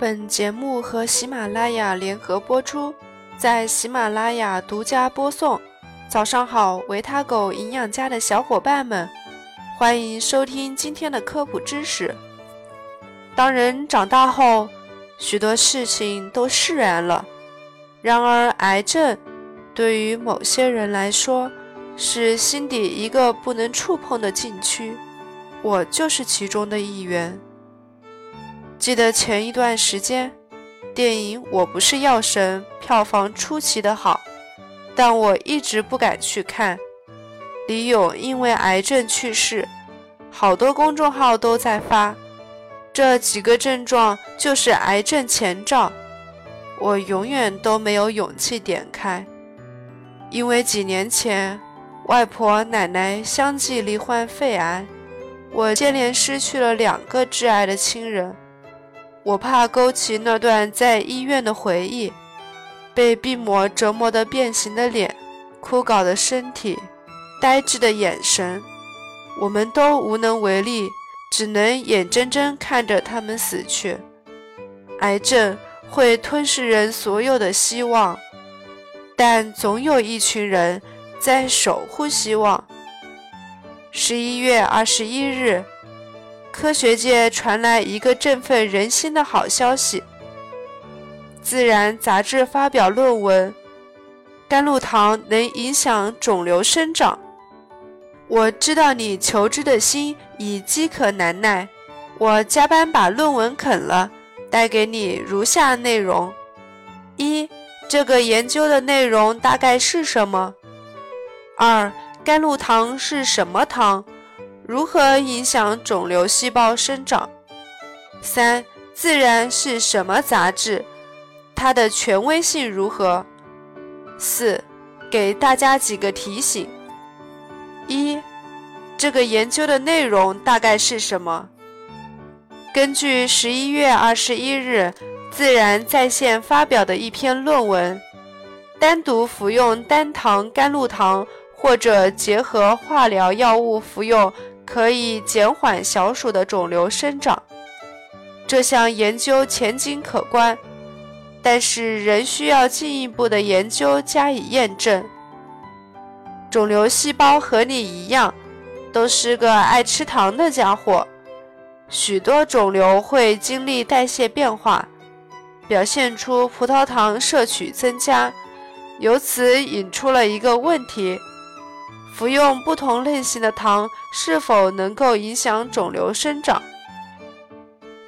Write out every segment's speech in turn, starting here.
本节目和喜马拉雅联合播出，在喜马拉雅独家播送。早上好，维他狗营养家的小伙伴们，欢迎收听今天的科普知识。当人长大后，许多事情都释然了。然而，癌症对于某些人来说，是心底一个不能触碰的禁区。我就是其中的一员。记得前一段时间，电影《我不是药神》票房出奇的好，但我一直不敢去看。李咏因为癌症去世，好多公众号都在发，这几个症状就是癌症前兆。我永远都没有勇气点开，因为几年前外婆奶奶相继罹患肺癌，我接连失去了两个挚爱的亲人。我怕勾起那段在医院的回忆，被病魔折磨得变形的脸、枯槁的身体、呆滞的眼神，我们都无能为力，只能眼睁睁看着他们死去。癌症会吞噬人所有的希望，但总有一群人在守护希望。十一月二十一日。科学界传来一个振奋人心的好消息，《自然》杂志发表论文：甘露糖能影响肿瘤生长。我知道你求知的心已饥渴难耐，我加班把论文啃了，带给你如下内容：一、这个研究的内容大概是什么？二、甘露糖是什么糖？如何影响肿瘤细胞生长？三、自然是什么杂志？它的权威性如何？四、给大家几个提醒：一、这个研究的内容大概是什么？根据十一月二十一日《自然》在线发表的一篇论文，单独服用单糖甘露糖或者结合化疗药物服用。可以减缓小鼠的肿瘤生长，这项研究前景可观，但是仍需要进一步的研究加以验证。肿瘤细胞和你一样，都是个爱吃糖的家伙，许多肿瘤会经历代谢变化，表现出葡萄糖摄取增加，由此引出了一个问题。服用不同类型的糖是否能够影响肿瘤生长？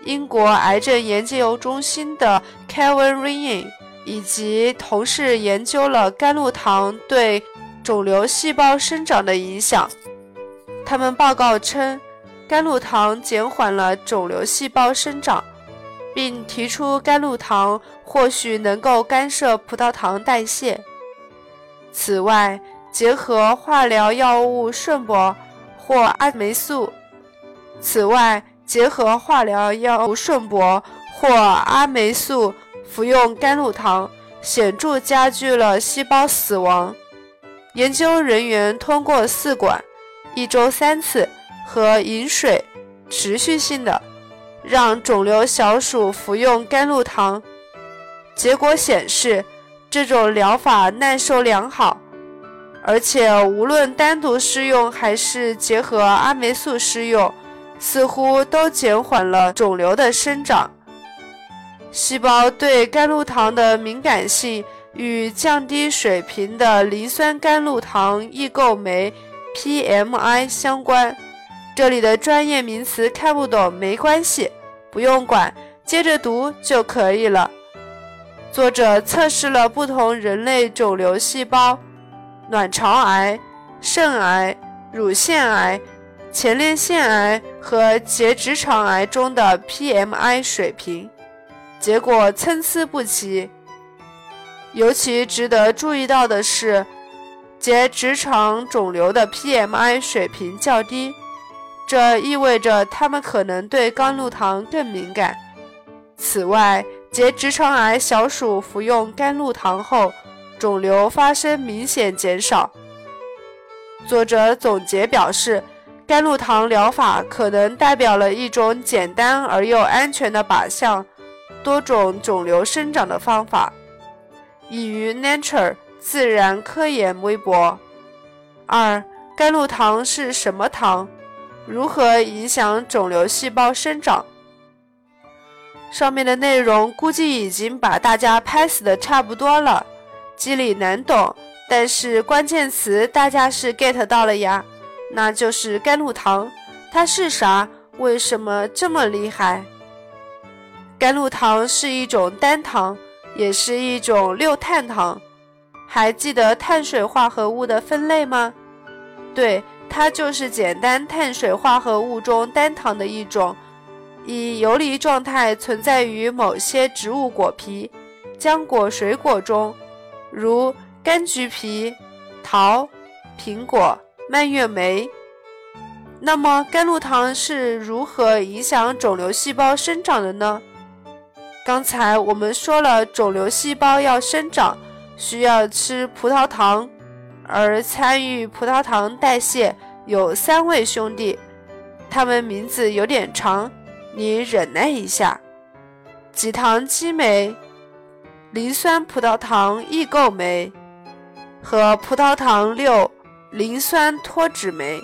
英国癌症研究中心的 Kevin Ryan 以及同事研究了甘露糖对肿瘤细胞生长的影响。他们报告称，甘露糖减缓了肿瘤细胞生长，并提出甘露糖或许能够干涉葡萄糖代谢。此外，结合化疗药物顺铂或阿霉素。此外，结合化疗药物顺铂或阿霉素服用甘露糖，显著加剧了细胞死亡。研究人员通过试管、一周三次和饮水，持续性的让肿瘤小鼠服用甘露糖。结果显示，这种疗法耐受良好。而且，无论单独施用还是结合阿霉素施用，似乎都减缓了肿瘤的生长。细胞对甘露糖的敏感性与降低水平的磷酸甘露糖异构酶 （PMI） 相关。这里的专业名词看不懂没关系，不用管，接着读就可以了。作者测试了不同人类肿瘤细胞。卵巢癌、肾癌、乳腺癌、前列腺癌和结直肠癌中的 PMI 水平，结果参差不齐。尤其值得注意到的是，结直肠肿瘤的 PMI 水平较低，这意味着它们可能对甘露糖更敏感。此外，结直肠癌小鼠服用甘露糖后。肿瘤发生明显减少。作者总结表示，甘露糖疗法可能代表了一种简单而又安全的靶向，多种肿瘤生长的方法，已于 Nature 自然科研微博。二、甘露糖是什么糖？如何影响肿瘤细胞生长？上面的内容估计已经把大家拍死的差不多了，机理难懂，但是关键词大家是 get 到了呀，那就是甘露糖，它是啥？为什么这么厉害？甘露糖是一种单糖，也是一种六碳糖。还记得碳水化合物的分类吗？对，它就是简单碳水化合物中单糖的一种。以游离状态存在于某些植物果皮、浆果、水果中，如柑橘皮、桃、苹果、蔓越莓。那么，甘露糖是如何影响肿瘤细胞生长的呢？刚才我们说了，肿瘤细胞要生长，需要吃葡萄糖，而参与葡萄糖代谢有三位兄弟，他们名字有点长。你忍耐一下，己糖激酶、磷酸葡萄糖异构酶和葡萄糖六磷酸脱脂酶。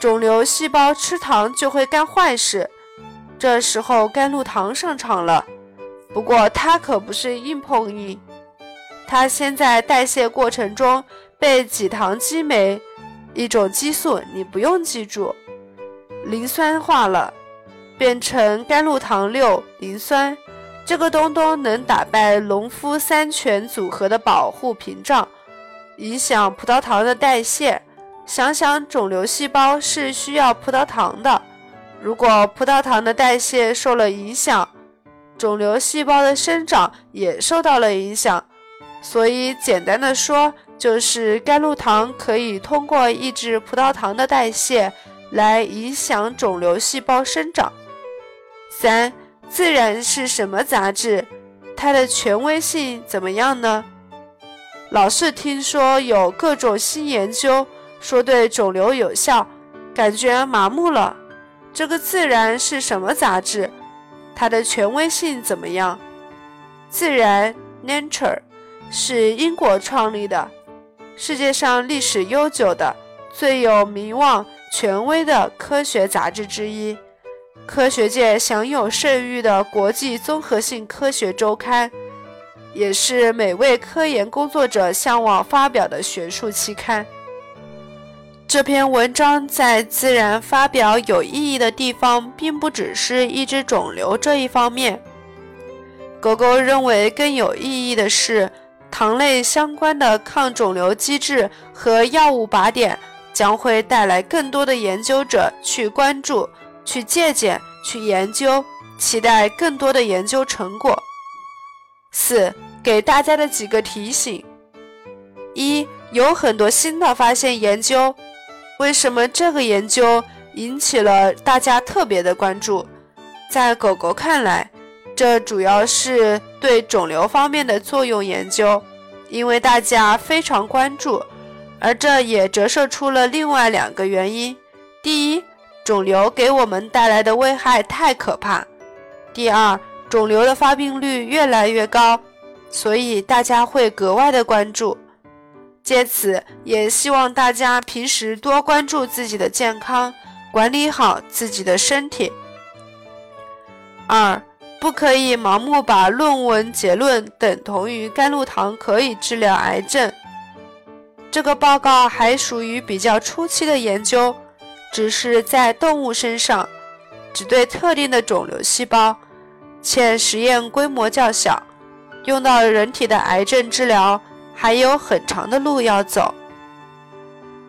肿瘤细胞吃糖就会干坏事，这时候甘露糖上场了。不过它可不是硬碰硬，它先在代谢过程中被己糖激酶一种激素，你不用记住，磷酸化了。变成甘露糖六磷酸，这个东东能打败农夫山泉组合的保护屏障，影响葡萄糖的代谢。想想肿瘤细胞是需要葡萄糖的，如果葡萄糖的代谢受了影响，肿瘤细胞的生长也受到了影响。所以简单的说，就是甘露糖可以通过抑制葡萄糖的代谢来影响肿瘤细胞生长。三，自然是什么杂志？它的权威性怎么样呢？老是听说有各种新研究说对肿瘤有效，感觉麻木了。这个自然是什么杂志？它的权威性怎么样？自然 （Nature） 是英国创立的，世界上历史悠久的、最有名望、权威的科学杂志之一。科学界享有盛誉的国际综合性科学周刊，也是每位科研工作者向往发表的学术期刊。这篇文章在《自然》发表有意义的地方，并不只是抑制肿瘤这一方面。狗狗认为更有意义的是，糖类相关的抗肿瘤机制和药物靶点将会带来更多的研究者去关注。去借鉴，去研究，期待更多的研究成果。四，给大家的几个提醒：一，有很多新的发现研究。为什么这个研究引起了大家特别的关注？在狗狗看来，这主要是对肿瘤方面的作用研究，因为大家非常关注，而这也折射出了另外两个原因：第一，肿瘤给我们带来的危害太可怕。第二，肿瘤的发病率越来越高，所以大家会格外的关注。借此，也希望大家平时多关注自己的健康，管理好自己的身体。二，不可以盲目把论文结论等同于甘露糖可以治疗癌症。这个报告还属于比较初期的研究。只是在动物身上，只对特定的肿瘤细胞，且实验规模较小，用到人体的癌症治疗还有很长的路要走。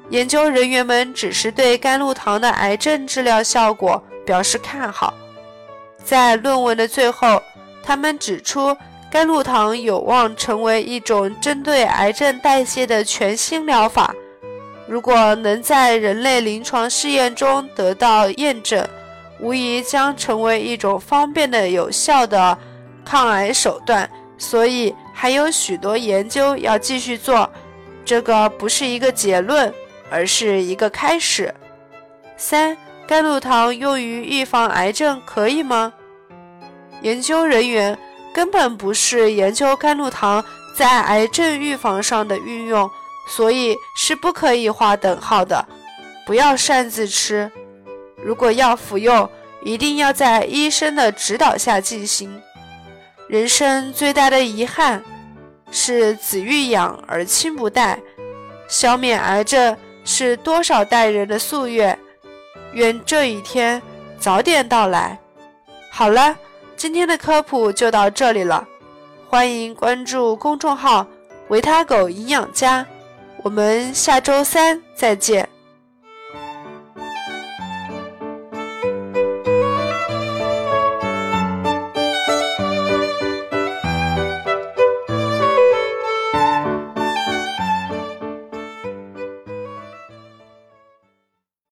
研究人员们只是对甘露糖的癌症治疗效果表示看好。在论文的最后，他们指出甘露糖有望成为一种针对癌症代谢的全新疗法。如果能在人类临床试验中得到验证，无疑将成为一种方便的、有效的抗癌手段。所以还有许多研究要继续做。这个不是一个结论，而是一个开始。三，甘露糖用于预防癌症可以吗？研究人员根本不是研究甘露糖在癌症预防上的运用，所以是不可以划等号的。不要擅自吃，如果要服用，一定要在医生的指导下进行。人生最大的遗憾是子欲养而亲不待，消灭癌症是多少代人的夙愿。愿这一天早点到来。好了，今天的科普就到这里了，欢迎关注公众号“维他狗营养家”，我们下周三再见。